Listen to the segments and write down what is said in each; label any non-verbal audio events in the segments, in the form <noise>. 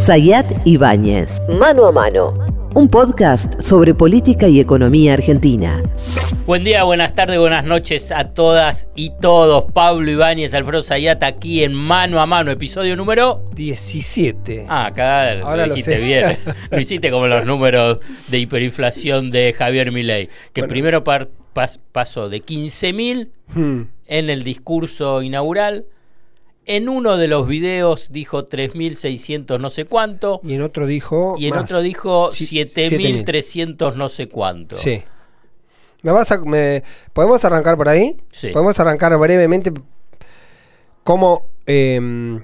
Sayat Ibáñez, Mano a Mano, un podcast sobre política y economía argentina. Buen día, buenas tardes, buenas noches a todas y todos. Pablo Ibáñez, Alfredo Sayat aquí en Mano a Mano, episodio número 17. Ah, acá Ahora lo lo dijiste sé. bien. <laughs> Lo hiciste como los números de hiperinflación de Javier Milei, que Bueno. primero par- pas- pasó de 15.000 Hmm. en el discurso inaugural. En uno de los videos dijo 3.600 no sé cuánto. Y en otro dijo. Y en más. otro dijo Si- 7.300 no sé cuánto. Sí. ¿Me vas a, me- ¿Podemos arrancar por ahí? Sí. Podemos arrancar brevemente. Cómo. eh,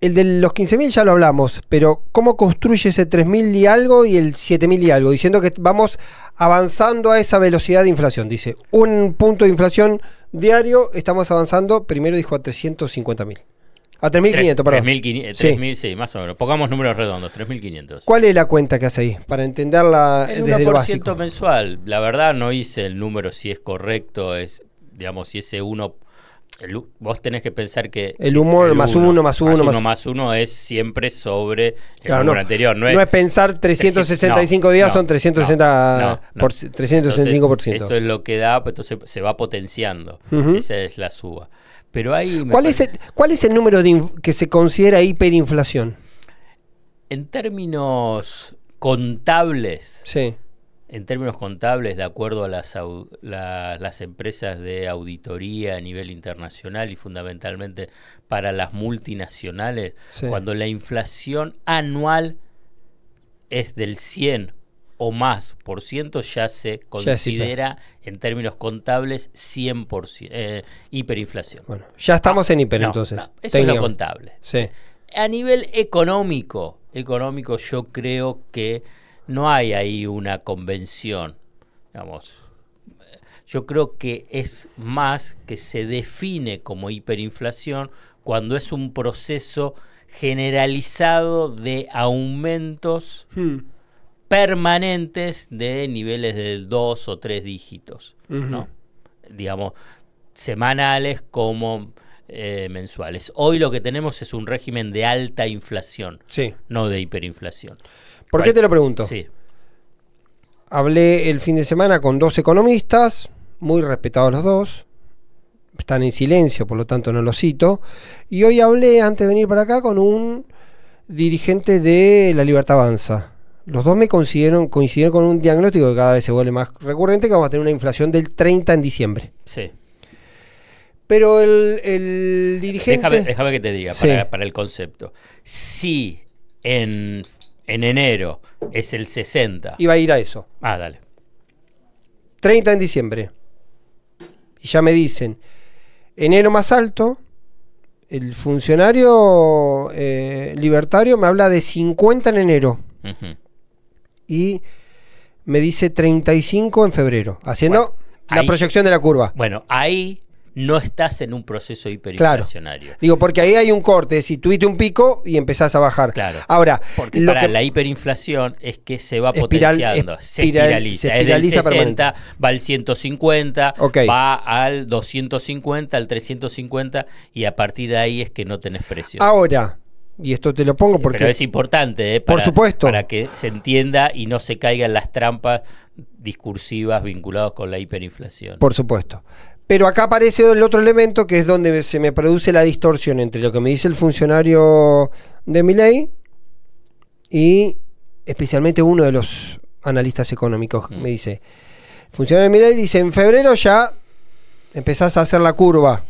el de los 15.000 ya lo hablamos, pero ¿cómo construye ese 3.000 y algo y el 7.000 y algo? Diciendo que vamos avanzando a esa velocidad de inflación. Dice, un punto de inflación diario, estamos avanzando, primero dijo a 350.000. A 3.500, perdón. 3.500, Sí. 3.000, sí, más o menos. Pongamos números redondos, 3.500. ¿Cuál es la cuenta que hace ahí? Para entenderla El desde lo 1% básico. mensual. La verdad no hice el número si es correcto, es, digamos, si ese uno... el vos tenés que pensar que... El si es humor más uno, más uno, más- uno, más uno es siempre sobre el Claro, no, anterior. No no es, es pensar 365 no, días, son 360 no, no, no. por- 365%. Entonces, esto es lo que da, pues, entonces se va potenciando. Esa es la suba. Pero ahí... ¿Cuál, es el, ¿Cuál es el número de que se considera hiperinflación? En términos contables, Sí. En términos contables, de acuerdo a las, la- las empresas de auditoría a nivel internacional y fundamentalmente para las multinacionales, Sí. cuando la inflación anual es del 100 o más por ciento, ya se considera en términos contables 100%, eh, hiperinflación. Bueno, ya estamos en hiper No, entonces. no, eso es lo contable. Sí. A nivel económico, económico yo creo que no hay ahí una convención. Digamos, yo creo que es más que se define como hiperinflación cuando es un proceso generalizado de aumentos Hmm. permanentes de niveles de dos o tres dígitos, ¿no? Digamos, semanales como eh, mensuales. Hoy lo que tenemos es un régimen de alta inflación, Sí. no de hiperinflación. ¿Por qué te lo pregunto? Sí, Hablé el fin de semana con dos economistas, muy respetados los dos. Están en silencio, por lo tanto no los cito. Y hoy hablé, antes de venir para acá, con un dirigente de La Libertad Avanza. Los dos me coincidieron, coincidieron con un diagnóstico que cada vez se vuelve más recurrente, que vamos a tener una inflación del 30 en diciembre. sí. Pero el, el dirigente... Déjame, déjame que te diga, Sí. para, para el concepto. Si en, en enero es el 60... Iba a ir a eso. Ah, dale. 30 en diciembre. Y ya me dicen, enero más alto, el funcionario eh, libertario me habla de 50 en enero y me dice 35 en febrero, haciendo Bueno, la ahí- proyección de la curva. Bueno, ahí no estás en un proceso Claro. hiperinflacionario. Digo, porque ahí hay un corte, si tuviste un pico y empezás a bajar. Claro. Ahora, Porque lo para que- la hiperinflación es que se va Espiral- potenciando, se espiral- espiraliza. se Es del espiraliza 60, va al 150, Ok. va al 250, al 350 y a partir de ahí es que no tenés precio. ahora, y esto te lo pongo Sí, porque... Pero es importante, ¿eh? Por supuesto. Para que se entienda y no se caigan las trampas discursivas vinculadas con la hiperinflación. Por supuesto. Pero acá aparece el otro elemento que es donde se me produce la distorsión entre lo que me dice el funcionario de mi ley y especialmente uno de los analistas económicos Mm. me dice, funcionario de mi ley dice, en febrero ya empezás a hacer la curva.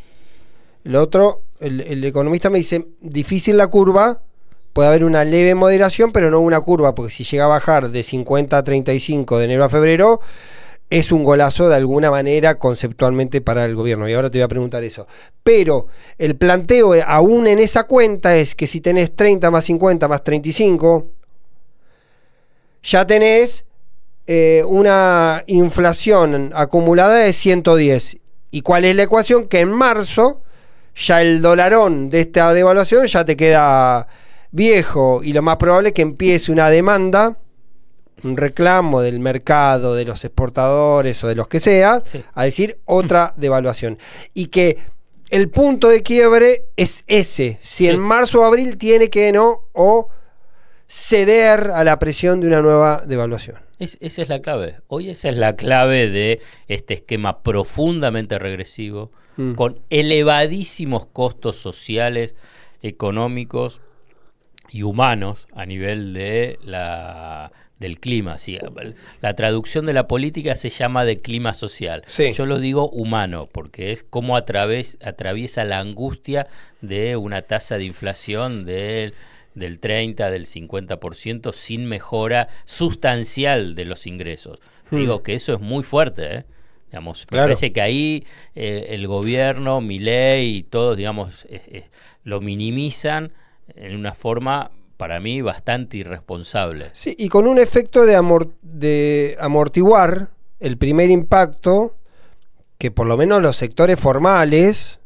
El otro, el, el economista me dice, difícil la curva, puede haber una leve moderación, pero no una curva, porque si llega a bajar de 50 a 35 de enero a febrero, es un golazo de alguna manera conceptualmente para el gobierno. Y ahora te voy a preguntar eso. Pero el planteo eh, aún en esa cuenta es que si tenés 30 más 50 más 35, ya tenés eh, una inflación acumulada de 110. ¿Y cuál es la ecuación? Que en marzo ya el dolarón de esta devaluación ya te queda viejo y lo más probable es que empiece una demanda, un reclamo del mercado, de los exportadores o de los que sea, Sí. a decir otra devaluación. Y que el punto de quiebre es ese, si Sí. en marzo o abril tiene que no, o ceder a la presión de una nueva devaluación. Es- esa es la clave. Hoy esa es la clave de este esquema profundamente regresivo, Mm. con elevadísimos costos sociales, económicos y humanos a nivel de la, del clima. Sí, la traducción de la política se llama de clima social. Sí. Yo lo digo humano, porque es como atraviesa la angustia de una tasa de inflación del del 30, del 50%, sin mejora sustancial de los ingresos. Hmm. Digo que eso es muy fuerte, ¿eh? Digamos, me parece que ahí eh, el gobierno, mi ley y todos, digamos, eh, eh, lo minimizan en una forma, para mí, bastante irresponsable. Sí, y con un efecto de, amor- de amortiguar el primer impacto, que por lo menos los sectores formales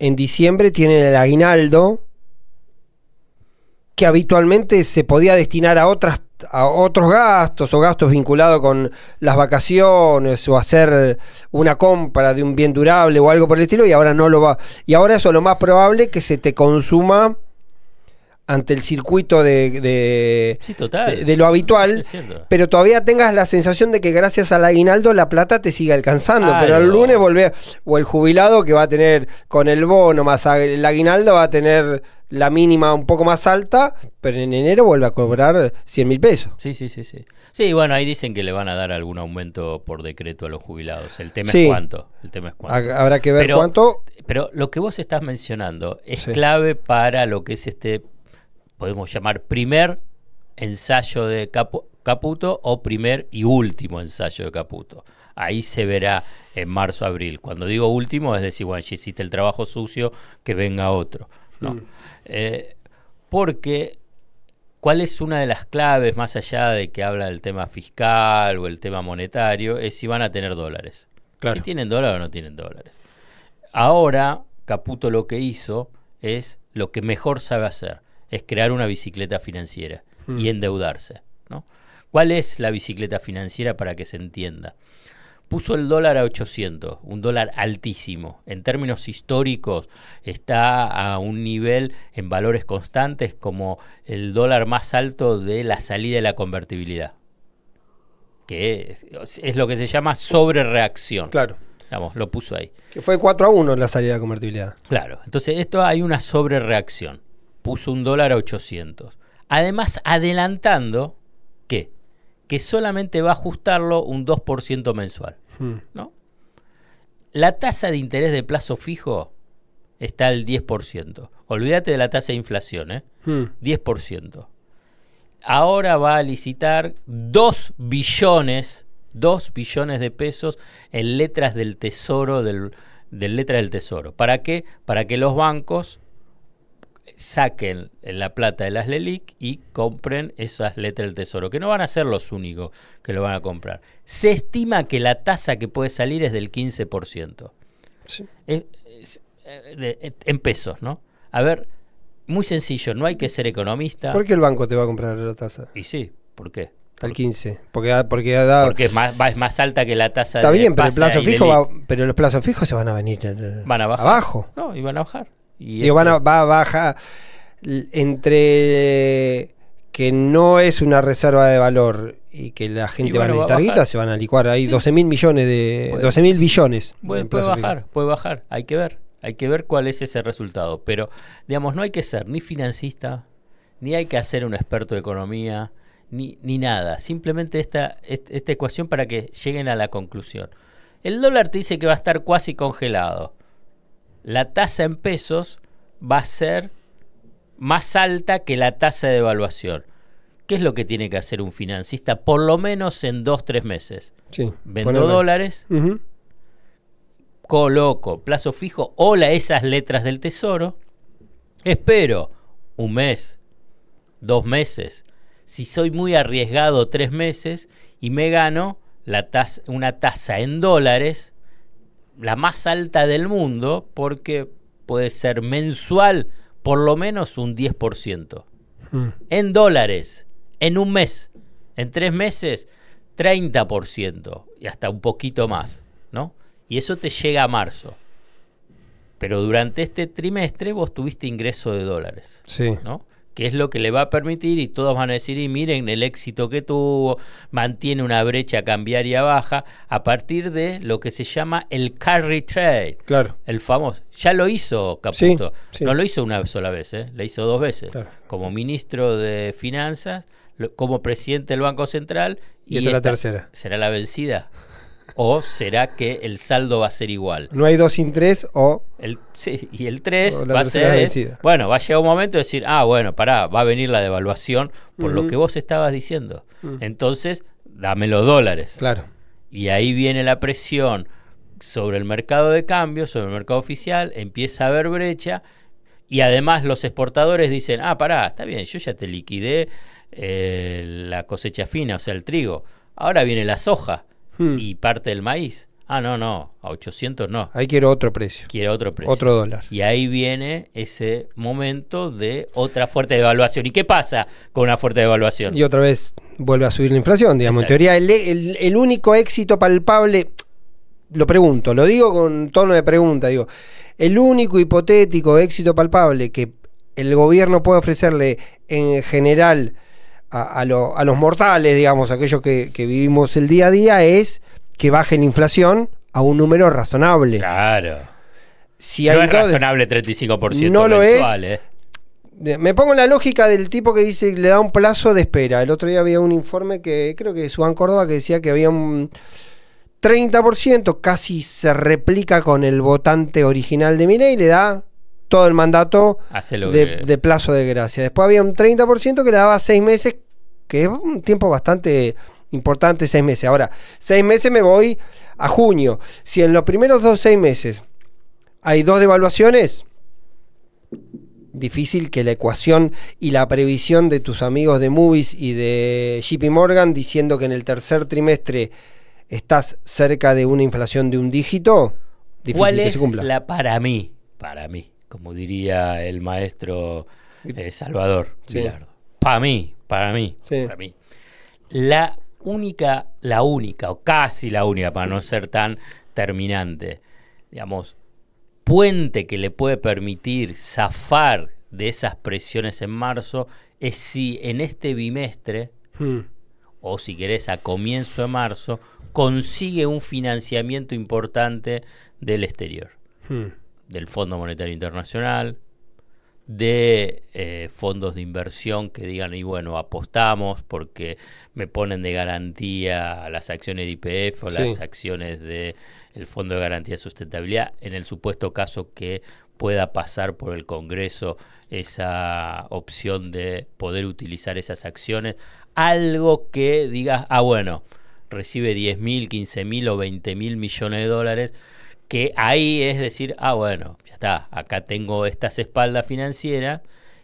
en diciembre tienen el aguinaldo, que habitualmente se podía destinar a otras a otros gastos o gastos vinculados con las vacaciones o hacer una compra de un bien durable o algo por el estilo y ahora no lo va y ahora eso es lo más probable que se te consuma ante el circuito de, de- Sí, total. de- de lo habitual pero todavía tengas la sensación de que gracias al aguinaldo la plata te sigue alcanzando. Pero el lunes volver, o el jubilado que va a tener con el bono más el aguinaldo va a tener la mínima un poco más alta, pero en enero vuelve a cobrar 100 mil pesos. Sí, sí, sí, sí. Sí, bueno, ahí dicen que le van a dar algún aumento por decreto a los jubilados. El tema Sí. es cuánto. El tema es cuánto. Ha- Habrá que ver Pero- cuánto. Pero lo que vos estás mencionando es Sí. clave para lo que es este, podemos llamar primer ensayo de Capu- Caputo o primer y último ensayo de Caputo. Ahí se verá en marzo, abril. Cuando digo último, es decir, bueno, ya hiciste el trabajo sucio, que venga otro. ¿no? Mm. Eh, porque, ¿cuál es una de las claves, más allá de que habla del tema fiscal o el tema monetario, es si van a tener dólares? Claro. Si tienen dólares o no tienen dólares. Ahora, Caputo lo que hizo es lo que mejor sabe hacer, es crear una bicicleta financiera Mm. y endeudarse. ¿no? ¿Cuál es la bicicleta financiera para que se entienda? Puso el dólar a 800, un dólar altísimo. En términos históricos está a un nivel en valores constantes como el dólar más alto de la salida de la convertibilidad. Que es, es lo que se llama sobrereacción. Claro. Digamos, lo puso ahí. Que fue 4 a 1 la salida de convertibilidad. Claro, entonces esto hay una sobrereacción. Puso un dólar a 800. Además, adelantando que, que solamente va a ajustarlo un 2% mensual. Mm. ¿no? La tasa de interés de plazo fijo está al 10%. Olvídate de la tasa de inflación, ¿eh? Mm. 10%. Ahora va a licitar 2 billones, 2 billones de pesos en letras del tesoro, del, del letra del tesoro. ¿Para qué? Para que los bancos saquen la plata de las LELIC y compren esas letras del tesoro, que no van a ser los únicos que lo van a comprar. Se estima que la tasa que puede salir es del 15%. Sí. Es- es- eh, de- en pesos, ¿no? A ver, muy sencillo, no hay que ser economista. ¿Por qué el banco te va a comprar la tasa? Y sí, ¿por qué? Al 15. Porque, porque da, Porque es más, va- es más alta que la tasa está de bien, pero el plazo fijo va- pero los plazos fijos se van a venir eh, Van a bajar. abajo. No, y van a bajar. Y Digo, van a, va a bajar l- entre que no es una reserva de valor y que la gente bueno, va a necesitar guita, se van a licuar ahí Sí. 12 mil millones de. Puede- 12 mil billones. Puede, fijo. bajar, puede bajar. Hay que ver. Hay que ver cuál es ese resultado. Pero, digamos, no hay que ser ni financista, ni hay que hacer un experto de economía, ni, ni nada. Simplemente esta, est- esta ecuación para que lleguen a la conclusión. El dólar te dice que va a estar cuasi congelado. La tasa en pesos va a ser más alta que la tasa de evaluación. ¿Qué es lo que tiene que hacer un financista? Por lo menos en dos, tres meses. Sí. Vendo dólares, coloco plazo fijo, hola esas letras del tesoro, espero un mes, dos meses, si soy muy arriesgado tres meses y me gano la tasa, una tasa en dólares, la más alta del mundo, porque puede ser mensual por lo menos un 10%. Mm. En dólares, en un mes, en tres meses, 30% y hasta un poquito más, ¿no? Y eso te llega a marzo. Pero durante este trimestre vos tuviste ingreso de dólares, Sí. ¿no? Que es lo que le va a permitir y todos van a decir, y miren el éxito que tuvo, mantiene una brecha cambiaria baja a partir de lo que se llama el carry trade. Claro. El famoso. Ya lo hizo Caputo. No lo hizo una sola vez, ¿eh? lo hizo dos veces. Como ministro de Finanzas, como presidente del Banco Central. Y, esta es la tercera. ¿Será la vencida? ¿O será que el saldo va a ser igual? No hay dos sin tres o... El, sí, y el 3 va a ser... bueno, va a llegar un momento de decir, ah, bueno, pará, va a venir la devaluación por lo que vos estabas diciendo. Entonces, dame los dólares. Claro. Y ahí viene la presión sobre el mercado de cambio, sobre el mercado oficial, empieza a haber brecha y además los exportadores dicen, ah, pará, está bien, yo ya te liquidé eh, la cosecha fina, o sea, el trigo. Ahora viene la soja Hmm. y parte del maíz. Ah, no, no, a 800 no. Ahí quiero otro precio. Quiero otro precio. Otro dólar. Y ahí viene ese momento de otra fuerte devaluación. ¿Y qué pasa con una fuerte devaluación? Y otra vez vuelve a subir la inflación, digamos. En teoría, el, único éxito palpable, lo pregunto, lo digo con tono de pregunta, digo, el único hipotético éxito palpable que el gobierno puede ofrecerle en general a, los mortales, digamos, aquellos que, vivimos el día a día, es que baje la inflación a un número razonable. Claro. Si no es razonable 35% no lo es. ¿eh? Me pongo en la lógica del tipo que dice que le da un plazo de espera. El otro día había un informe que creo que es Juan Córdoba que decía que había un 30%, casi se replica con el votante original de y le da todo el mandato de, plazo de gracia. Después había un 30% que le daba seis meses, que es un tiempo bastante importante, seis meses. Ahora, seis meses me voy a junio. Si en los primeros dos seis meses hay dos devaluaciones, difícil que la ecuación y la previsión de tus amigos de Movies y de JP Morgan diciendo que en el tercer trimestre estás cerca de una inflación de un dígito, difícil ¿Cuál que es se cumpla. La para mí, para mí, como diría el maestro eh, Salvador Para mí, para mí, para mí. La única, la única, o casi la única, para no ser tan terminante, digamos, puente que le puede permitir zafar de esas presiones en marzo es si en este bimestre, hmm. o si querés a comienzo de marzo, consigue un financiamiento importante del exterior. Hmm del Fondo Monetario Internacional, de eh, fondos de inversión que digan, y bueno, apostamos porque me ponen de garantía las acciones de IPF o las acciones del el Fondo de Garantía de Sustentabilidad, en el supuesto caso que pueda pasar por el Congreso esa opción de poder utilizar esas acciones, algo que diga, ah, bueno, recibe 10 mil, 15 mil o 20 mil millones de dólares, que ahí es decir, ah, bueno, ya está, acá tengo estas espaldas financieras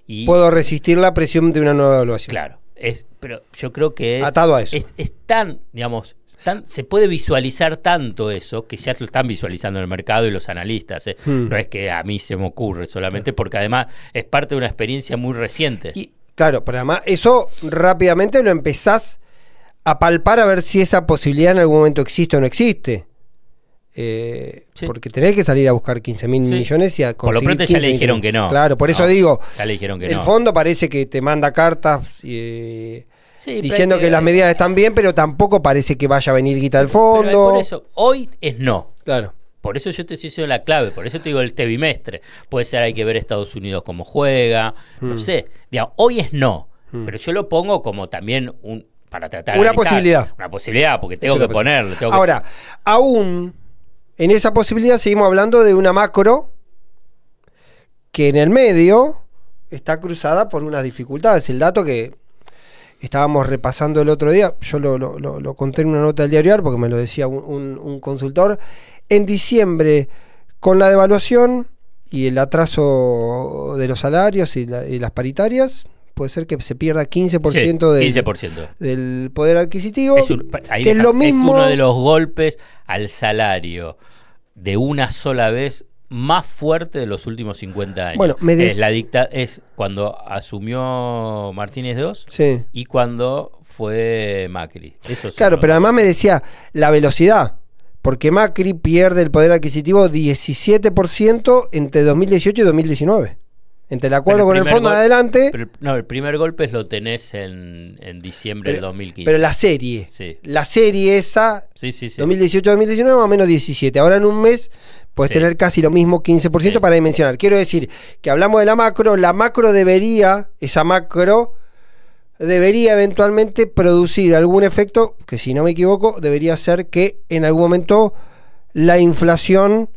y... Puedo resistir la presión de una nueva evaluación. Claro, es, pero yo creo que... Atado a eso. Es, tan, digamos, tan, se puede visualizar tanto eso, que ya lo están visualizando en el mercado y los analistas. ¿eh? Hmm. No es que a mí se me ocurre solamente, porque además es parte de una experiencia muy reciente. Y, claro, pero además eso rápidamente lo empezás a palpar a ver si esa posibilidad en algún momento existe o no existe. Eh, porque tenés que salir a buscar 15 mil millones y a Por lo pronto ya le dijeron que no. Claro, por eso digo. Ya le dijeron que el fondo parece que te manda cartas eh, diciendo que, las medidas están bien, pero tampoco parece que vaya a venir guita del fondo. por eso, hoy es no. Claro. Por eso yo te estoy diciendo la clave, por eso te digo el este bimestre. Puede ser, hay que ver Estados Unidos cómo juega, no mm. sé. hoy es no, mm. pero yo lo pongo como también un para tratar una posibilidad. Una posibilidad, porque tengo que ponerlo. Ahora, aún en esa posibilidad seguimos hablando de una macro que en el medio está cruzada por unas dificultades. El dato que estábamos repasando el otro día, yo lo, conté en una nota del diario porque me lo decía un, consultor, en diciembre con la devaluación y el atraso de los salarios y, las paritarias, puede ser que se pierda 15%, del, del, poder adquisitivo. Es, es lo mismo. Es uno de los golpes al salario de una sola vez más fuerte de los últimos 50 años. Bueno, me es, la dicta es cuando asumió Martínez II y cuando fue Macri. Eso claro, pero además me decía la velocidad, porque Macri pierde el poder adquisitivo 17% entre 2018 y 2019. Entre el acuerdo Pero con el fondo de adelante, pero- no, el primer golpe lo tenés en, en diciembre del 2015. pero la serie, Sí. la serie esa, Sí, sí, sí. 2018-2019 más o menos 17. Ahora en un mes puedes tener casi lo mismo, 15% Sí. para dimensionar. Quiero decir que hablamos de la macro, la macro debería, esa macro debería eventualmente producir algún efecto que si no me equivoco debería ser que en algún momento la inflación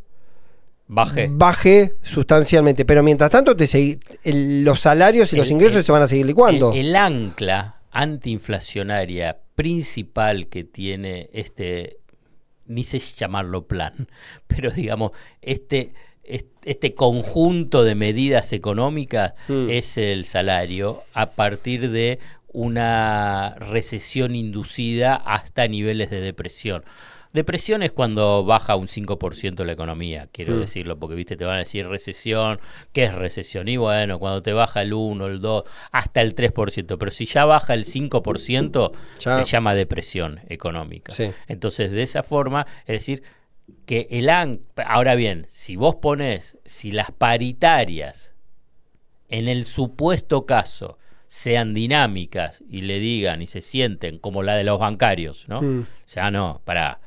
Bajé. baje sustancialmente. Pero mientras tanto te segui- el- los salarios y los El- ingresos el- se van a seguir licuando. El, el ancla antiinflacionaria principal que tiene este, ni sé si llamarlo plan, <laughs> pero digamos, este, est- este conjunto de medidas económicas Mm. es el salario a partir de una recesión inducida hasta niveles de depresión. Depresión es cuando baja un 5% la economía, quiero Mm. decirlo, porque viste, te van a decir recesión, ¿qué es recesión? Y bueno, cuando te baja el 1, el 2, hasta el 3%, pero si ya baja el 5%, Ya. se llama depresión económica. Sí. Entonces, de esa forma, es decir, que el AN, ahora bien, si vos pones, si las paritarias, en el supuesto caso, sean dinámicas y le digan y se sienten como la de los bancarios, ¿no? Mm. O sea, no, para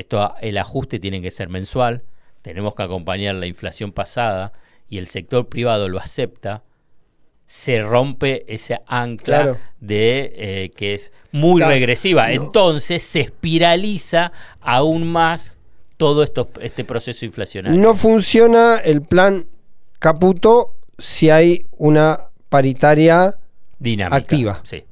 esto el ajuste tiene que ser mensual, tenemos que acompañar la inflación pasada y el sector privado lo acepta, se rompe ese ancla Claro. de eh, que es muy Claro. regresiva. No. Entonces se espiraliza aún más todo esto, este proceso inflacionario. No funciona el plan Caputo si hay una paritaria, Dinámica. activa. Sí,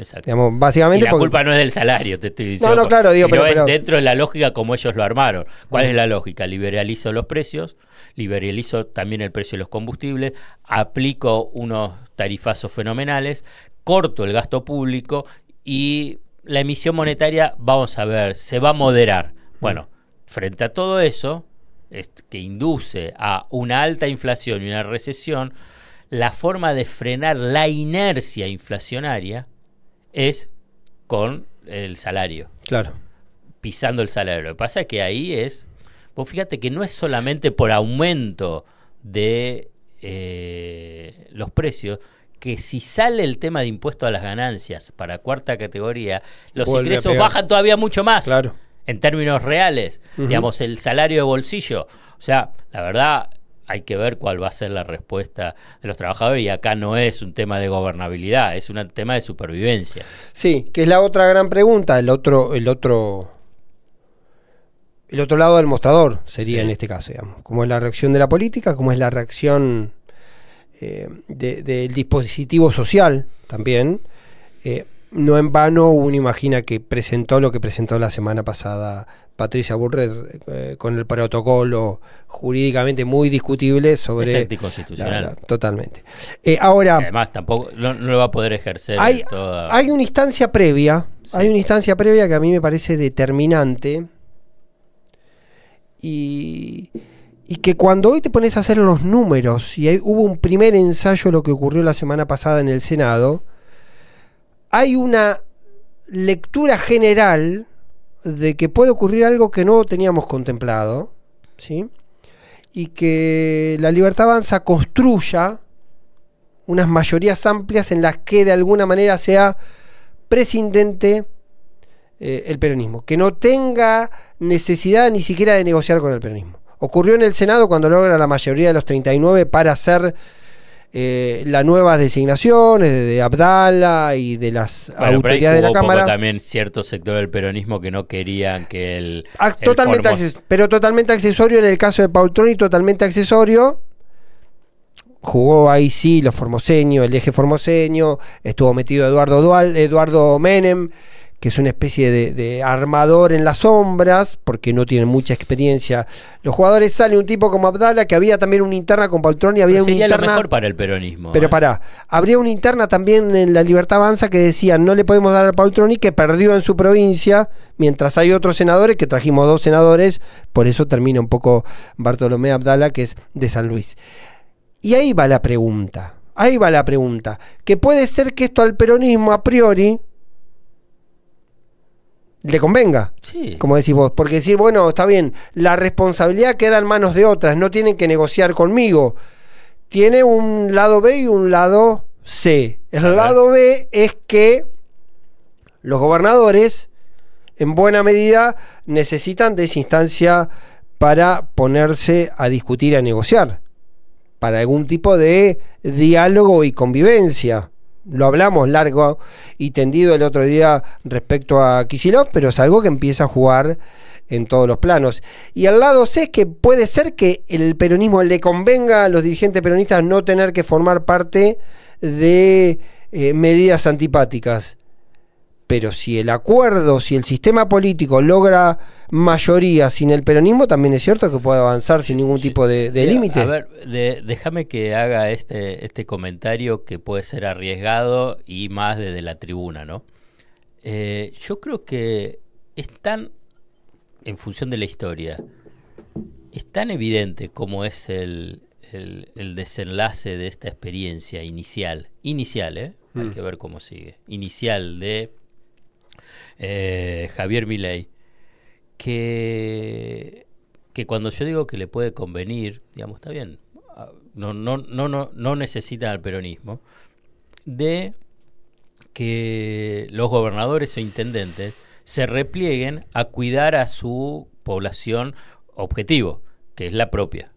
exacto. digamos, Y básicamente la porque- culpa no es del salario, te estoy diciendo. no, claro, digo, pero- pero- dentro de la lógica como ellos lo armaron. ¿Cuál es la lógica? Liberalizo los precios, liberalizo también el precio de los combustibles, aplico unos tarifazos fenomenales, corto el gasto público y la emisión monetaria, vamos a ver, se va a moderar. Bueno, frente a todo eso, que induce a una alta inflación y una recesión, la forma de frenar la inercia inflacionaria es con el salario, Claro. pisando el salario. Lo que pasa es que ahí es, vos fíjate que no es solamente por aumento de eh, los precios, que si sale el tema de impuesto a las ganancias para cuarta categoría, los Vuelve ingresos bajan todavía mucho más Claro. en términos reales, digamos, el salario de bolsillo. O sea, la verdad, hay que ver cuál va a ser la respuesta de los trabajadores y acá no es un tema de gobernabilidad, es un tema de supervivencia. Sí, que es la otra gran pregunta, el otro, el otro, el otro lado del mostrador sería Sí. en este caso, digamos. Cómo es la reacción de la política, cómo es la reacción eh, de- del dispositivo social también. Eh, no en vano uno imagina que presentó lo que presentó la semana pasada Patricia Burrer eh, con el protocolo jurídicamente muy discutible sobre... Es anticonstitucional. la- la- totalmente. Eh, ahora... Además, tampoco no, no lo va a poder ejercer Hay, toda- hay una instancia previa, Sí. hay una instancia previa que a mí me parece determinante y, y que cuando hoy te pones a hacer los números y hay- hubo un primer ensayo de lo que ocurrió la semana pasada en el Senado, hay una lectura general de que puede ocurrir algo que no teníamos contemplado, ¿sí? Y que la libertad avanza construya unas mayorías amplias en las que de alguna manera sea prescindente eh, el peronismo, que no tenga necesidad ni siquiera de negociar con el peronismo. Ocurrió en el Senado cuando logra la mayoría de los 39 para hacer eh, las nuevas designaciones de, Abdala y de las Bueno, autoridades de la Cámara. también cierto sector del peronismo que no querían que el, totalmente pero totalmente accesorio en el caso de Paultroni, totalmente accesorio. Jugó ahí sí los formoseños, el eje formoseño, estuvo metido Eduardo Dual, Eduardo Menem, que es una especie de, de armador en las sombras, porque no tiene mucha experiencia. Los jugadores sale un tipo como Abdala, que había también una interna con Paultroni, había una lo interna. mejor para el peronismo. Pero ¿eh? pará, habría una interna también en la Libertad Avanza que decían no le podemos dar al Paultroni que perdió en su provincia, mientras hay otros senadores que trajimos dos senadores, por eso termina un poco Bartolomé Abdala, que es de San Luis. Y ahí va la pregunta, ahí va la pregunta, que puede ser que esto al peronismo a priori le convenga. Sí. Como decís vos, porque decir, bueno, está bien, la responsabilidad queda en manos de otras, no tienen que negociar conmigo. tiene un lado B y un lado C. El lado B es que los gobernadores, en buena medida, necesitan de esa instancia para ponerse a discutir, a negociar, para algún tipo de diálogo y convivencia. Lo hablamos largo y tendido el otro día respecto a Kisilov, pero es algo que empieza a jugar en todos los planos. Y al lado C es que puede ser que el peronismo le convenga a los dirigentes peronistas no tener que formar parte de eh, medidas antipáticas. Pero si el acuerdo, si el sistema político logra mayoría sin el peronismo, también es cierto que puede avanzar sin ningún tipo de, de Mira, límite. A ver, de- déjame que haga este, este comentario que puede ser arriesgado y más desde la tribuna, ¿no? Eh, yo creo que es tan, en función de la historia, es tan evidente como es el, el- el desenlace de esta experiencia inicial, inicial, ¿eh? Hay Mm. que ver cómo sigue, inicial de eh, Javier Milei, que, que cuando yo digo que le puede convenir, digamos, está bien, ah, no, no, no, no, no necesitan al peronismo, de que los gobernadores o intendentes se replieguen a cuidar a su población objetivo, que es la propia.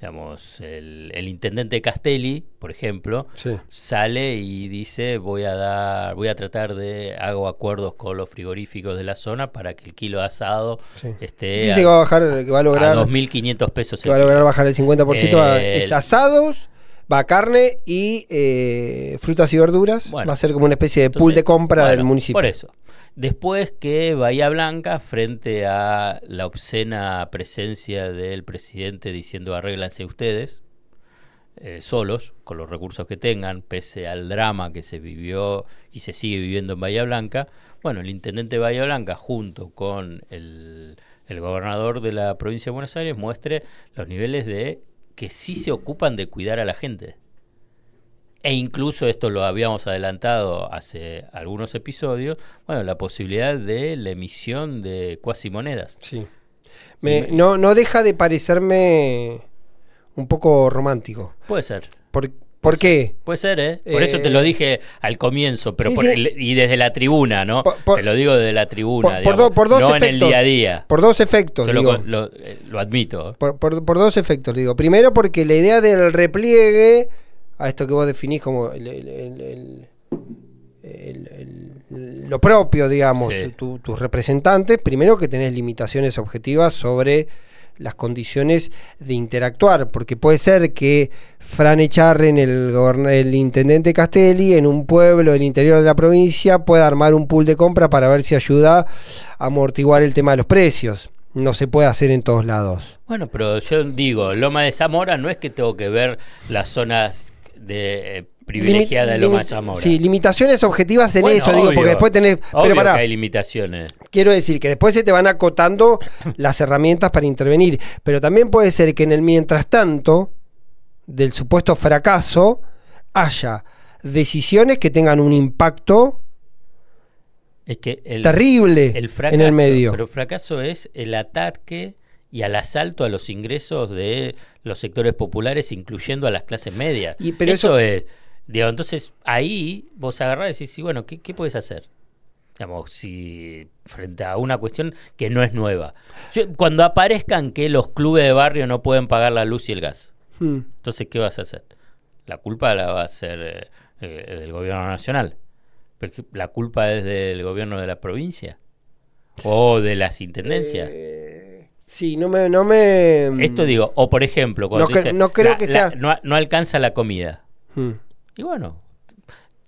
Digamos, el, el intendente Castelli, por ejemplo, Sí. sale y dice voy a dar, voy a tratar de hago acuerdos con los frigoríficos de la zona para que el kilo de asado Sí. esté Dice a, que va a bajar, que va a a lograr, 2.500 pesos que el va a lograr kilo. bajar el 50% a Eh, es asados, va carne y eh, frutas y verduras. Bueno. va a ser como una especie de pool Entonces, de compra del municipio. Por eso. Después que Bahía Blanca, frente a la obscena presencia del presidente diciendo arréglanse ustedes, eh, solos, con los recursos que tengan, pese al drama que se vivió y se sigue viviendo en Bahía Blanca, bueno, el intendente de Bahía Blanca, junto con el, el gobernador de la provincia de Buenos Aires, muestre los niveles de que sí se ocupan de cuidar a la gente. E incluso esto lo habíamos adelantado hace algunos episodios, bueno, la posibilidad de la emisión de cuasimonedas. Sí. Me- no, no deja de parecerme un poco romántico. Puede ser. ¿Por, ¿por qué? Puede ser, ¿eh? Por eso Eh, te lo dije al comienzo, pero sí, por sí. el- y desde la tribuna, ¿no? Por- por- te lo digo desde la tribuna, por- do- por dos no en el día a día. Por dos efectos, Yo digo. lo- eh, lo admito. Por, por- dos efectos, digo. Primero, porque la idea del repliegue, a esto que vos definís como el- el- lo propio, digamos, Sí. tu- tus representantes, primero que tenés limitaciones objetivas sobre las condiciones de interactuar, porque puede ser que Fran Echarren, el, el intendente Castelli, en un pueblo del interior de la provincia, pueda armar un pool de compra para ver si ayuda a amortiguar el tema de los precios. No se puede hacer en todos lados. Bueno, pero yo digo, Loma de Zamora no es que tengo que ver las zonas de privilegiadas de Limi- Loma de limit- Zamora. Sí, limitaciones objetivas en Bueno, eso, digo, porque después tenés. Obvio pero pará, que hay limitaciones. quiero decir que después se te van acotando <laughs> las herramientas para intervenir. Pero también puede ser que en el mientras tanto del supuesto fracaso haya decisiones que tengan un impacto Es que el, terrible el fracaso, en el medio. Pero el fracaso es el ataque y al asalto a los ingresos de los sectores populares, incluyendo a las clases medias. Y- pero eso, eso- es. Digo, entonces ahí vos agarrás y decís, sí, bueno, ¿qué, qué puedes hacer? Digamos, si frente a una cuestión que no es nueva. Yo- cuando aparezcan que los clubes de barrio no pueden pagar la luz y el gas, Hmm. entonces, ¿qué vas a hacer? La culpa la va a ser eh, eh, del gobierno nacional. Porque la culpa es del gobierno de la provincia o de las intendencias. Eh, sí, no me. No me Esto digo, o por ejemplo, cuando No dice, no creo la- que la- sea- no, no alcanza la comida. Hmm. Y bueno,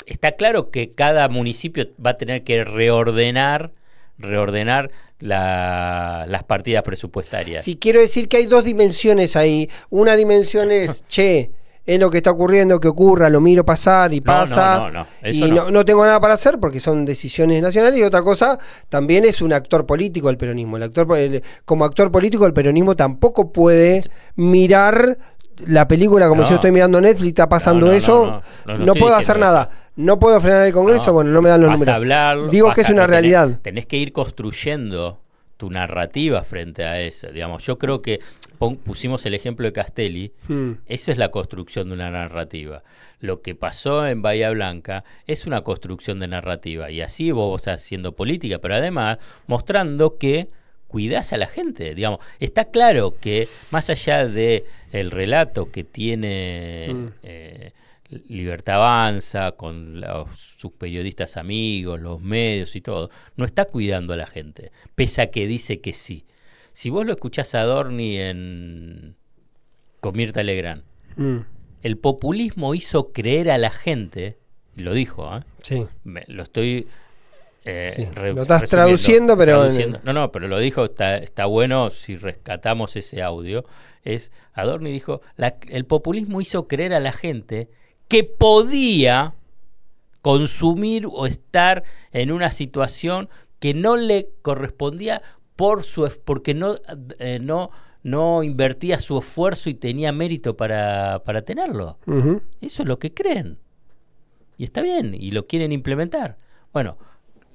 está claro que cada municipio va a tener que reordenar, reordenar la- las partidas presupuestarias. Sí, quiero decir que hay dos dimensiones ahí. Una dimensión es, <laughs> che, es lo que está ocurriendo, que ocurra, lo miro pasar y No, pasa. no, no, y no. tengo nada para hacer porque son decisiones nacionales. Y otra cosa, también es un actor político el peronismo. El actor, el- como actor político, el peronismo tampoco puede mirar la película como No. si yo estoy mirando Netflix, está pasando No, no, eso. no, puedo hacer nada. No puedo frenar el Congreso, No, bueno, no me dan los vas números. a hablar, Digo que es una realidad. Tenés, que ir construyendo tu narrativa frente a eso. Digamos, yo creo que pusimos el ejemplo de Castelli, hmm. esa es la construcción de una narrativa. Lo que pasó en Bahía Blanca es una construcción de narrativa y así vos vas haciendo política, pero además mostrando que cuidás a la gente, digamos. Está claro que más allá de el relato que tiene hmm. eh, Libertad Avanza, con sus periodistas amigos, los medios y todo, no está cuidando a la gente, pese a que dice que sí. Si vos lo escuchás a Dorni en con Mirta Legrand, mm. el populismo hizo creer a la gente, lo dijo, ¿eh? sí. lo estoy eh, lo estás traduciendo, pero. No, no, pero lo dijo, está, está bueno si rescatamos ese audio. Es Adorni dijo: el populismo hizo creer a la gente que podía consumir o estar en una situación que no le correspondía por su porque no, eh, no, no invertía su esfuerzo y tenía mérito para, para tenerlo. Eso es lo que creen. Y está bien, y lo quieren implementar. Bueno,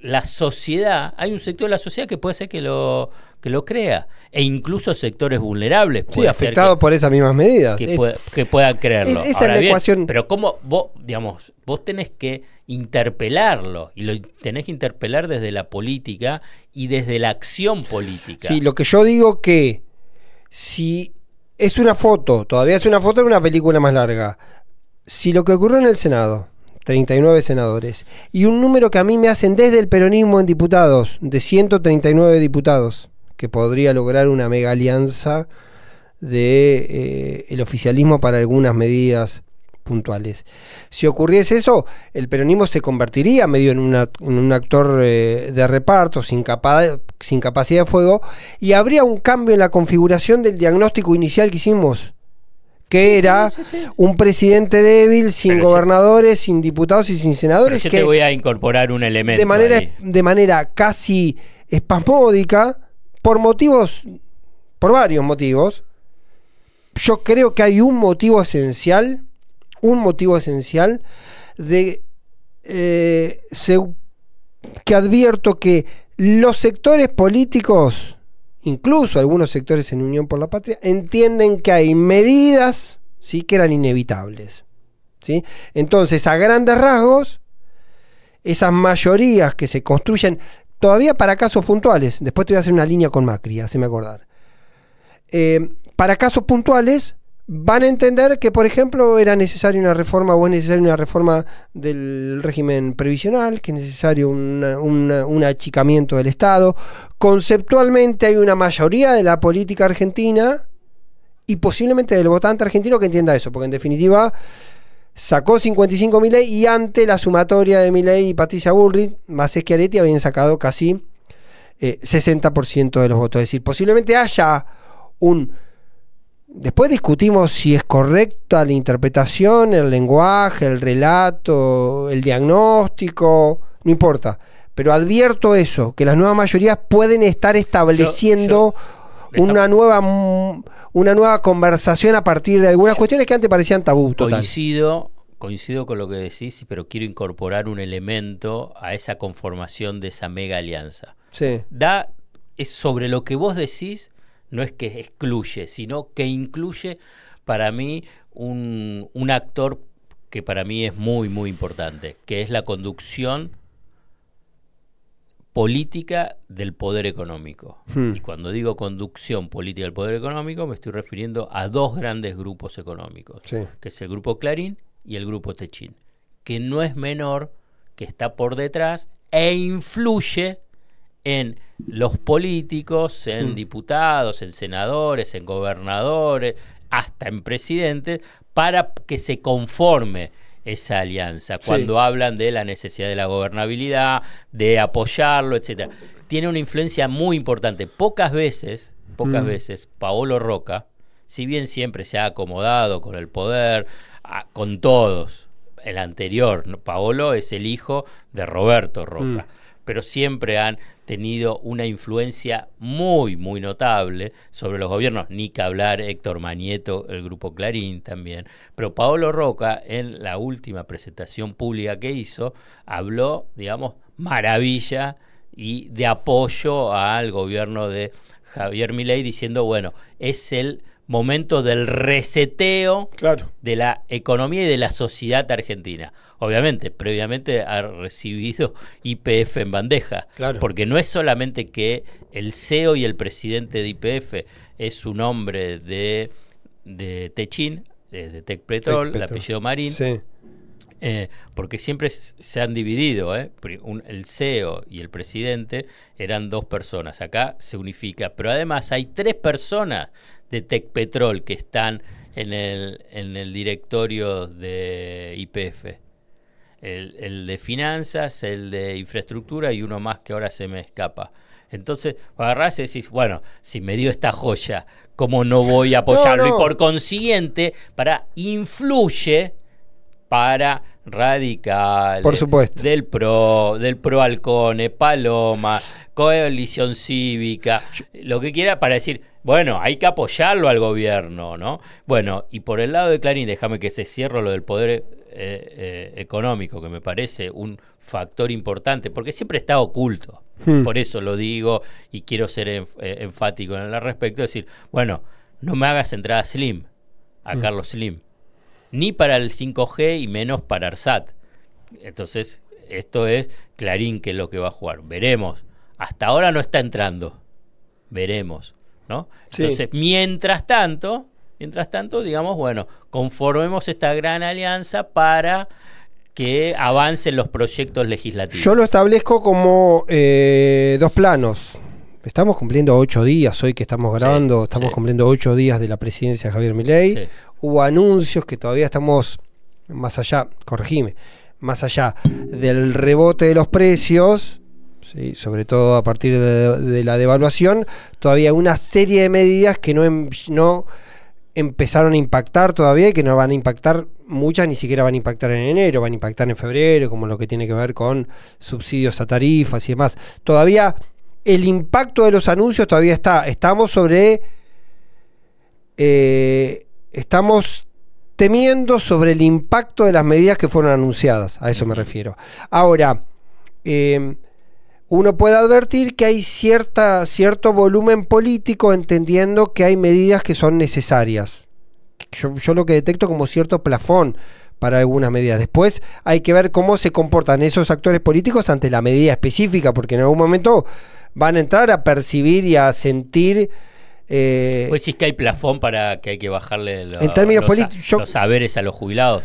la sociedad, hay un sector de la sociedad que puede ser que lo, que lo crea, e incluso sectores vulnerables. Sí, afectados por esas mismas medidas. Que, puedan creerlo. esa es la ecuación. Pero cómo vos, digamos, vos tenés que interpelarlo, y lo tenés que interpelar desde la política y desde la acción política. Sí, lo que yo digo que si es una foto, todavía es una foto de una película más larga, si lo que ocurrió en el Senado 39 senadores. Y un número que a mí me hacen desde el peronismo en diputados, de 139 diputados, que podría lograr una mega alianza de eh, el oficialismo para algunas medidas puntuales. Si ocurriese eso, el peronismo se convertiría medio en, un actor eh, de reparto sin, sin capacidad de fuego y habría un cambio en la configuración del diagnóstico inicial que hicimos que era un presidente débil, sin gobernadores, sin diputados y sin senadores. yo te voy a incorporar un elemento. De manera, de manera casi espasmódica, por motivos, por varios motivos. Yo creo que hay un motivo esencial, un motivo esencial de eh, que advierto que los sectores políticos incluso algunos sectores en Unión por la Patria, entienden que hay medidas ¿sí? que eran inevitables. ¿sí? Entonces, a grandes rasgos, esas mayorías que se construyen, todavía para casos puntuales, después te voy a hacer una línea con Macri, me acordar. Eh, para casos puntuales, van a entender que, por ejemplo, era necesaria una reforma o es necesaria una reforma del régimen previsional, que es necesario un achicamiento del Estado. Conceptualmente hay una mayoría de la política argentina y posiblemente del votante argentino que entienda eso, porque en definitiva sacó 55 ley y ante la sumatoria de Milei y Patricia Bullrich, más Schiaretti habían sacado casi 60% eh, de los votos. Es decir, posiblemente haya un Después discutimos si es correcta la interpretación, el lenguaje, el relato, el diagnóstico, no importa. Pero advierto eso, que las nuevas mayorías pueden estar estableciendo una, nueva, una nueva conversación a partir de algunas cuestiones que antes parecían tabú. Coincido, coincido con lo que decís, pero quiero incorporar un elemento a esa conformación de esa mega alianza. Sí. Da, es sobre lo que vos decís no es que excluye, sino que incluye para mí un, actor que para mí es muy, muy importante, que es la conducción política del poder económico. Hmm. Y cuando digo conducción política del poder económico, me estoy refiriendo a dos grandes grupos económicos, que es el grupo Clarín y el grupo Techín, que no es menor, que está por detrás e influye en los políticos, en mm. diputados, en senadores, en gobernadores, hasta en presidentes, para que se conforme esa alianza, cuando hablan de la necesidad de la gobernabilidad, de apoyarlo, etcétera. Tiene una influencia muy importante. Pocas veces, pocas mm. veces, Paolo Roca, si bien siempre se ha acomodado con el poder, con todos, el anterior, Paolo es el hijo de Roberto Roca. Mm pero siempre han tenido una influencia muy, muy notable sobre los gobiernos. Ni que hablar Héctor Manieto, el grupo Clarín también. Pero Paolo Roca, en la última presentación pública que hizo, habló, digamos, maravilla y de apoyo al gobierno de Javier Milei diciendo, bueno, es el momento del reseteo Claro. de la economía y de la sociedad argentina. Obviamente, previamente ha recibido IPF en bandeja, Claro. porque no es solamente que el CEO y el presidente de IPF es un hombre de, de Techin, de, de Tech Petrol, Petrol. apellido Marín, Sí. eh, porque siempre se han dividido, ¿eh? Un- el CEO y el presidente eran dos personas, acá se unifica, pero además hay tres personas de Tech Petrol que están en el, en el directorio de IPF. El, el de finanzas, el de infraestructura y uno más que ahora se me escapa. Entonces, agarrás y decís, bueno, si me dio esta joya, ¿cómo no voy a apoyarlo? No, no. Y por consiguiente, para influye para Radical, Por supuesto. del PRO, del PRO Halcone, Paloma, Coalición Cívica, lo que quiera para decir, bueno, hay que apoyarlo al gobierno, ¿no? Bueno, y por el lado de Clarín, déjame que se cierre lo del poder eh, eh, económico, que me parece un factor importante, porque siempre está oculto. Hmm. Por eso lo digo y quiero ser enf- eh, enfático en el respecto, decir, bueno, no me hagas entrada Slim, a Hmm. Carlos Slim, ni para el 5G y menos para ARSAT. Entonces, esto es Clarín que es lo que va a jugar. Veremos. Hasta ahora no está entrando. Veremos. ¿No? Sí. Entonces, mientras tanto, mientras tanto, digamos, bueno, conformemos esta gran alianza para que avancen los proyectos legislativos. Yo lo establezco como eh, dos planos. Estamos cumpliendo ocho días hoy que estamos grabando, estamos sí. cumpliendo ocho días de la presidencia de Javier Milei. Sí. Hubo anuncios que todavía estamos más allá, corregime, más allá del rebote de los precios, ¿sí? sobre todo a partir de, de la devaluación, todavía una serie de medidas que no, em- no empezaron a impactar todavía y que no van a impactar, muchas ni siquiera van a impactar en enero, van a impactar en febrero, como lo que tiene que ver con subsidios a tarifas y demás. Todavía el impacto de los anuncios todavía está. Estamos sobre... eh, estamos temiendo sobre el impacto de las medidas que fueron anunciadas, a eso me refiero. Ahora, eh, uno puede advertir que hay cierta, cierto volumen político entendiendo que hay medidas que son necesarias. Yo, yo lo que detecto como cierto plafón para algunas medidas. Después hay que ver cómo se comportan esos actores políticos ante la medida específica, porque en algún momento van a entrar a percibir y a sentir... eh, Pues sí que hay plafón para que hay que bajarle En términos los saberes a los jubilados.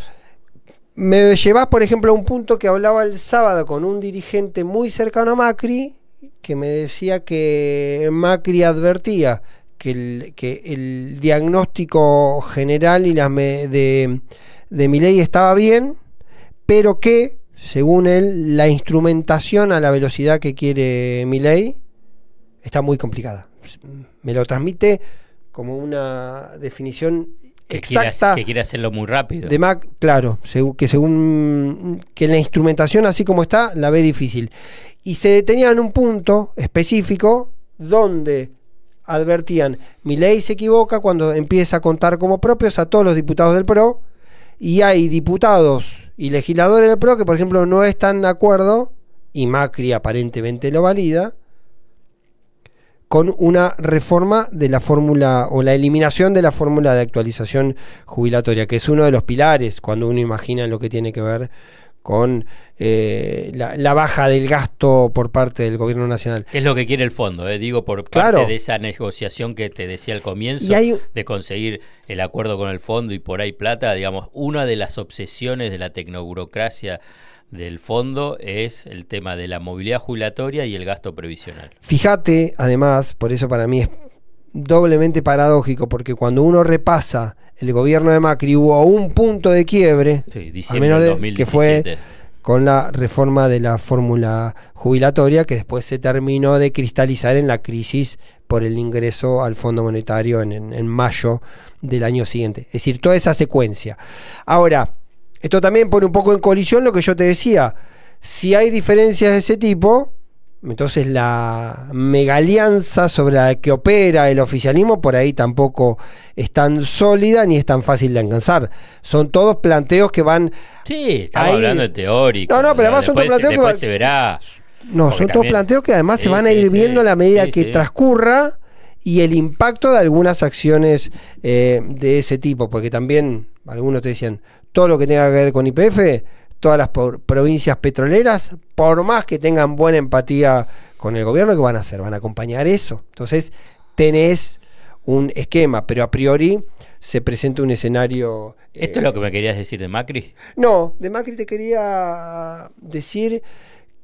Me llevas, por ejemplo, a un punto que hablaba el sábado con un dirigente muy cercano a Macri, que me decía que Macri advertía que el, diagnóstico general y las me- de, de Milei estaba bien, pero que, según él, la instrumentación a la velocidad que quiere Milei está muy complicada. Me lo transmite como una definición Que quiere, exacta hacer- que quiere hacerlo muy rápido. de Mac, claro, que según que la instrumentación así como está la ve difícil. Y se detenía en un punto específico donde advertían, mi ley se equivoca cuando empieza a contar como propios a todos los diputados del PRO y hay diputados y legisladores del PRO que por ejemplo no están de acuerdo y Macri aparentemente lo valida con una reforma de la fórmula o la eliminación de la fórmula de actualización jubilatoria, que es uno de los pilares cuando uno imagina lo que tiene que ver con eh, la, la baja del gasto por parte del gobierno nacional. Es lo que quiere el fondo, eh, digo, por parte Claro. de esa negociación que te decía al comienzo, hay- de conseguir el acuerdo con el fondo y por ahí plata, digamos, una de las obsesiones de la tecnoburocracia del fondo es el tema de la movilidad jubilatoria y el gasto previsional. Fíjate, además, por eso para mí es doblemente paradójico, porque cuando uno repasa el gobierno de Macri hubo un punto de quiebre, Sí, menos de- que fue 2017. con la reforma de la fórmula jubilatoria que después se terminó de cristalizar en la crisis por el ingreso al Fondo Monetario en, en- en mayo del año siguiente. Es decir, toda esa secuencia. Ahora, esto también pone un poco en colisión lo que yo te decía. Si hay diferencias de ese tipo, entonces la mega alianza sobre la que opera el oficialismo por ahí tampoco es tan sólida ni es tan fácil de alcanzar. Son todos planteos que van Sí, estamos Ahí- hablando de teórico. No, no, pero además son después, planteos que después va- se verá. No, Porque son todos planteos que además se van a ir sí, viendo a la medida que transcurra y el impacto de algunas acciones eh, de ese tipo, porque también algunos te decían, todo lo que tenga que ver con IPF, todas las provincias petroleras, por más que tengan buena empatía con el gobierno, ¿qué van a hacer? Van a acompañar eso. Entonces, tenés un esquema, pero a priori se presenta un escenario... ¿Esto eh, es lo que me querías decir de Macri? no, de Macri te quería decir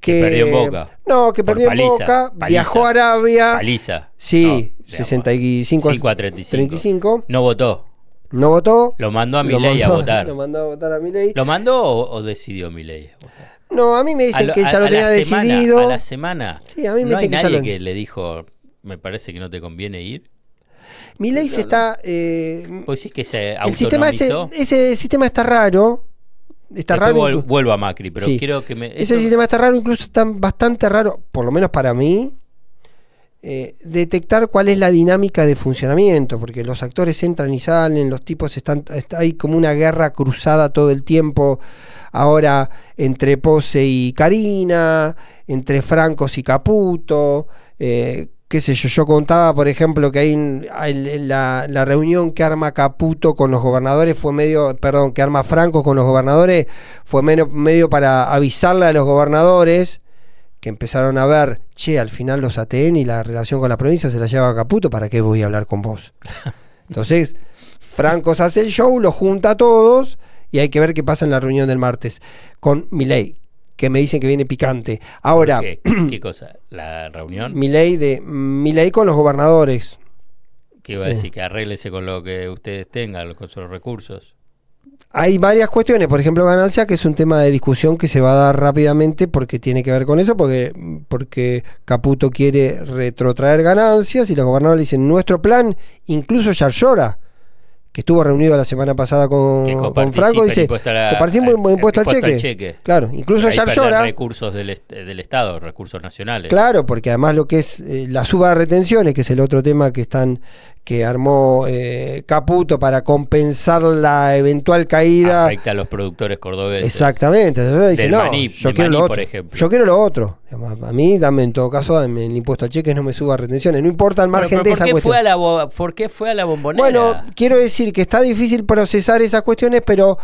que. Que perdió en Boca. No, que perdió paliza, en Boca, paliza. viajó a Arabia. Paliza. Sí, No, digamos, 65 5 a 35. 35. No votó. No votó. Lo mandó a Lo Milei a votar. Lo mandó a votar a Milei. ¿Lo mandó o, o decidió Milei? votar? No, a mí me dicen lo- que ya a- lo a tenía semana, decidido. a la semana. Sí, a mí me no hay dicen que ya nadie lo- que le dijo, me parece que no te conviene ir. Milei se está. eh, Pues sí que se el sistema ese, ese sistema está raro. Está Después raro. vuelvo a Macri, pero Sí. quiero que me... Ese esto- sistema está raro, incluso está bastante raro, por lo menos para mí, eh, detectar cuál es la dinámica de funcionamiento, porque los actores entran y salen, los tipos están, está, hay como una guerra cruzada todo el tiempo, ahora entre Pose y Karina, entre Francos y Caputo, eh, qué sé yo, yo contaba, por ejemplo, que hay la, la reunión que arma Caputo con los gobernadores fue medio, perdón, que arma Franco con los gobernadores fue medio, medio para avisarle a los gobernadores que empezaron a ver, che, al final los ATN y la relación con la provincia se la lleva Caputo, ¿para qué voy a hablar con vos? <laughs> Entonces, Franco se hace el show, los junta a todos y hay que ver qué pasa en la reunión del martes con Milei, que me dicen que viene picante. Ahora, ¿Qué, <clears throat> qué cosa? ¿La reunión? Milei de Milei con los gobernadores. Que iba a decir que arréglese con lo que ustedes tengan, con sus recursos. Hay varias cuestiones, por ejemplo, ganancia, que es un tema de discusión que se va a dar rápidamente porque tiene que ver con eso, porque, porque Caputo quiere retrotraer ganancias y los gobernadores dicen, nuestro plan, incluso Yarlora, que estuvo reunido la semana pasada con, Que Franco, dice, a compartimos al- impuesto al cheque. cheque. Claro, incluso Yarlora, recursos del, est- del Estado, recursos nacionales. Claro, porque además lo que es eh, la suba de retenciones, que es el otro tema que están que armó eh, Caputo para compensar la eventual caída. Afecta a los productores cordobeses. Exactamente. Yarlora dice, Del no, maní- yo quiero lo otro. por ejemplo. Yo quiero lo otro. A mí, dame en todo caso, dame el impuesto a cheques, no me suba retenciones. No importa el margen pero de ¿por esa cuestión. Fue a la bo- ¿Por qué fue a la bombonera? Bueno, quiero decir que está difícil procesar esas cuestiones, pero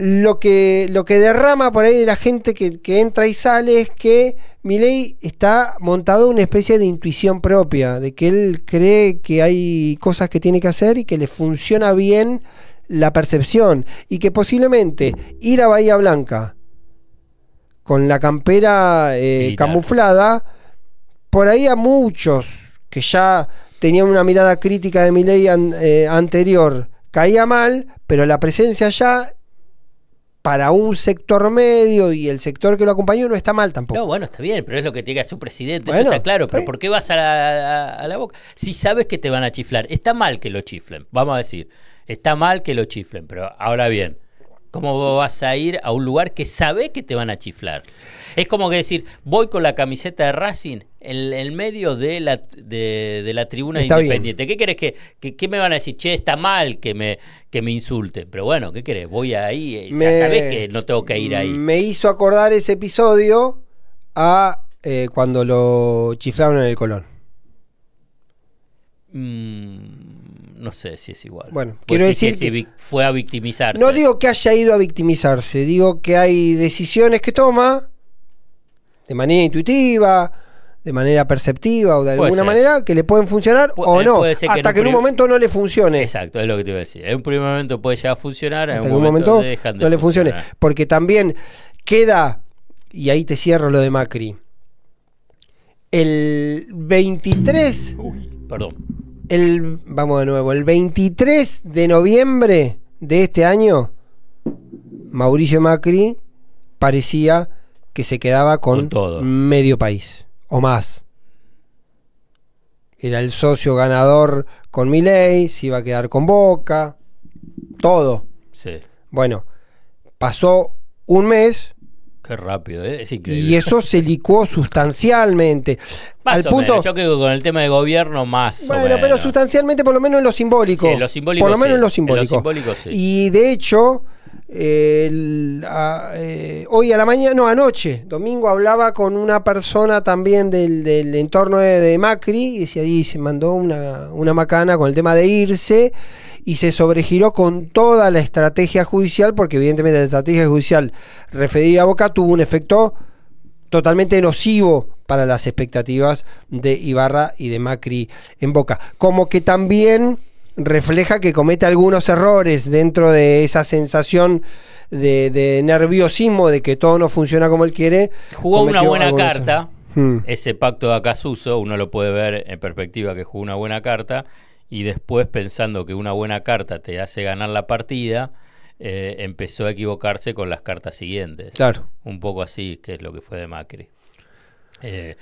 lo que, lo que derrama por ahí de la gente que, que entra y sale es que Milei está montado una especie de intuición propia, de que él cree que hay cosas que tiene que hacer y que le funciona bien la percepción. Y que posiblemente ir a Bahía Blanca con la campera eh, camuflada, por ahí a muchos que ya tenían una mirada crítica de mi ley anterior, caía mal, pero la presencia allá para un sector medio y el sector que lo acompañó no está mal tampoco. No, bueno, está bien, pero es lo que tiene que hacer un presidente, Bueno, eso está claro. Pero. ¿por qué vas a la, a- a la boca? Si sabes que te van a chiflar, está mal que lo chiflen, vamos a decir. Está mal que lo chiflen, pero ahora bien, ¿cómo vas a ir a un lugar que sabes que te van a chiflar? Es como que decir, voy con la camiseta de Racing en el medio de la, de, de la tribuna Está bien. independiente. ¿Qué querés que, que- me van a decir? Che, está mal que me, que me insulten. Pero bueno, ¿qué querés? Voy ahí, eh, ya sabés que no tengo que ir ahí. Me hizo acordar ese episodio a eh, cuando lo chiflaron en el Colón. Mm, no sé si es igual. Bueno, quiero decir que- fue a victimizarse. No digo que haya ido a victimizarse, digo que hay decisiones que toma de manera intuitiva, de manera perceptiva o de Puede alguna ser. manera que le pueden funcionar Pu- o eh, no, que hasta en que en un momento no le funcione. Exacto, es lo que te iba a decir. En un primer momento puede llegar a funcionar, en hasta un que en un momento, momento dejan de no le funcione. Porque también queda, y ahí te cierro lo de Macri, el 23, Uy, perdón. El, vamos de nuevo, el 23 de noviembre de este año, Mauricio Macri parecía que se quedaba con, Con todo. medio país o más. Era el socio ganador con Milei, se iba a quedar con Boca, todo. Sí. Bueno, pasó un mes Qué rápido, ¿eh? es increíble. y eso se licuó sustancialmente. Más al o punto, menos. Yo creo que con el tema de gobierno más. o bueno, pero sustancialmente por lo menos en lo simbólico. Sí, en lo simbólico Por lo menos sí. en lo En lo simbólico. simbólico sí. Y de hecho, eh, hoy a la mañana, no, anoche, domingo, hablaba con una persona también del, entorno de, Macri y decía, ahí se mandó una, una macana con el tema de irse y se sobregiró con toda la estrategia judicial, porque evidentemente la estrategia judicial referida a Boca tuvo un efecto totalmente nocivo para las expectativas de Ibarra y de Macri en Boca. Como que también refleja que comete algunos errores dentro de esa sensación de, de nerviosismo de que todo no funciona como él quiere. Jugó una buena carta. Hmm. Ese pacto de Acasuso, uno lo puede ver en perspectiva que jugó una buena carta. Y después, pensando que una buena carta te hace ganar la partida, eh, empezó a equivocarse con las cartas siguientes. Claro. Un poco así, que es lo que fue de Macri. Eh,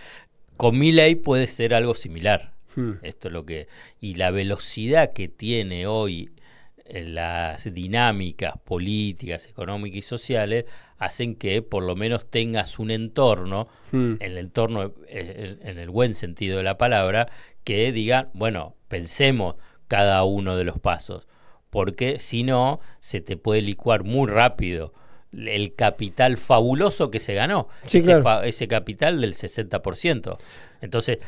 con Milley puede ser algo similar. Hmm. Esto es lo que. Y la velocidad que tiene hoy eh, las dinámicas políticas, económicas y sociales hacen que por lo menos tengas un entorno, Hmm. en el entorno, eh, en el buen sentido de la palabra, que diga, bueno, pensemos cada uno de los pasos, porque si no, se te puede licuar muy rápido el capital fabuloso que se ganó, Sí, ese, claro. ese capital del 60%. Entonces,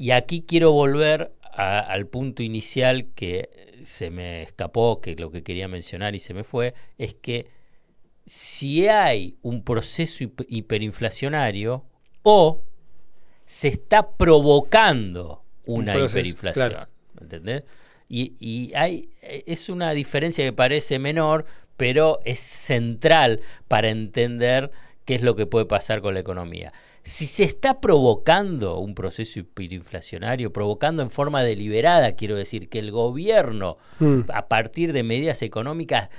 y aquí quiero volver a- al punto inicial que se me escapó, que lo que quería mencionar y se me fue, es que si hay un proceso hiper- hiperinflacionario o se está provocando una proceso, hiperinflación. claro. ¿Entendés? Y, y hay, es una diferencia que parece menor, pero es central para entender qué es lo que puede pasar con la economía. Si se está provocando un proceso hiperinflacionario, provocando en forma deliberada, quiero decir, que el gobierno, Mm. a partir de medidas económicas,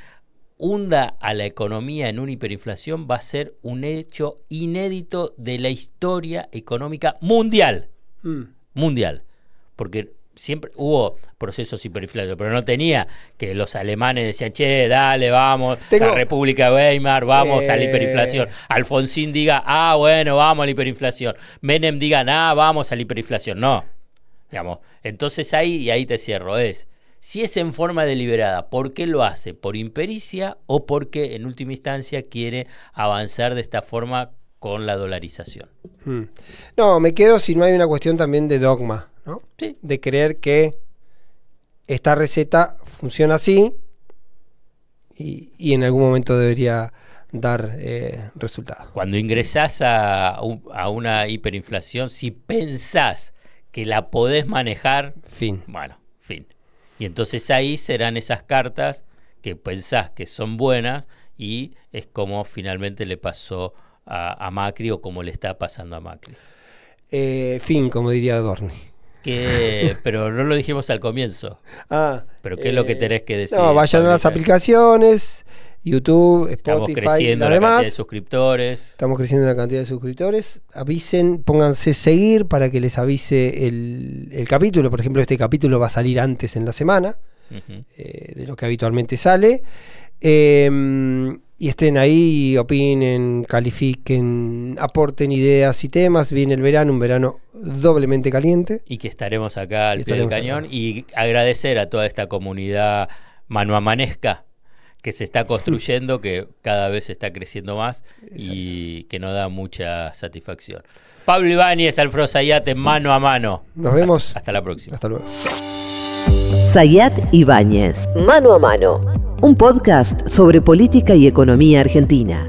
hunda a la economía en una hiperinflación, va a ser un hecho inédito de la historia económica mundial Mm. mundial. Porque siempre hubo procesos hiperinflacionarios, pero no tenía que los alemanes decían, che, dale, vamos, Tengo- la República de Weimar, vamos a la Eh. hiperinflación. Alfonsín diga, ah, bueno, vamos a la hiperinflación. Menem diga, ah, vamos a la hiperinflación. No. Digamos, entonces ahí, y ahí te cierro, es, si es en forma deliberada, ¿por qué lo hace? ¿Por impericia o porque en última instancia quiere avanzar de esta forma con la dolarización? Mm. No, me quedo si no hay una cuestión también de dogma, ¿no? Sí. De creer que esta receta funciona así y, y en algún momento debería dar eh, resultado. Cuando ingresás a, un- a una hiperinflación, si pensás que la podés manejar, Fin. bueno, fin. Y entonces ahí serán esas cartas que pensás que son buenas y es como finalmente le pasó a, a Macri o como le está pasando a Macri. Eh, fin, como diría Dorni. Que, pero no lo dijimos al comienzo. Ah, Pero ¿qué es lo que tenés que decir, No, vayan a las aplicaciones, YouTube, Estamos Spotify, creciendo la cantidad de suscriptores. Estamos creciendo la cantidad de suscriptores. Avisen, pónganse seguir para que les avise el, el capítulo. Por ejemplo, este capítulo va a salir antes en la semana eh, de lo que habitualmente sale. Eh, y estén ahí, opinen, califiquen, aporten ideas y temas. Viene el verano, un verano doblemente caliente. y que estaremos acá al pie del cañón acá. y agradecer a toda esta comunidad manuamanesca que se está construyendo, que cada vez está creciendo más y que nos da mucha satisfacción. Pablo Ibáñez, Alfredo Zayate, mano a mano. Nos vemos. Hasta la próxima. Hasta luego. Sayat Ibáñez, Mano a Mano, un podcast sobre política y economía argentina.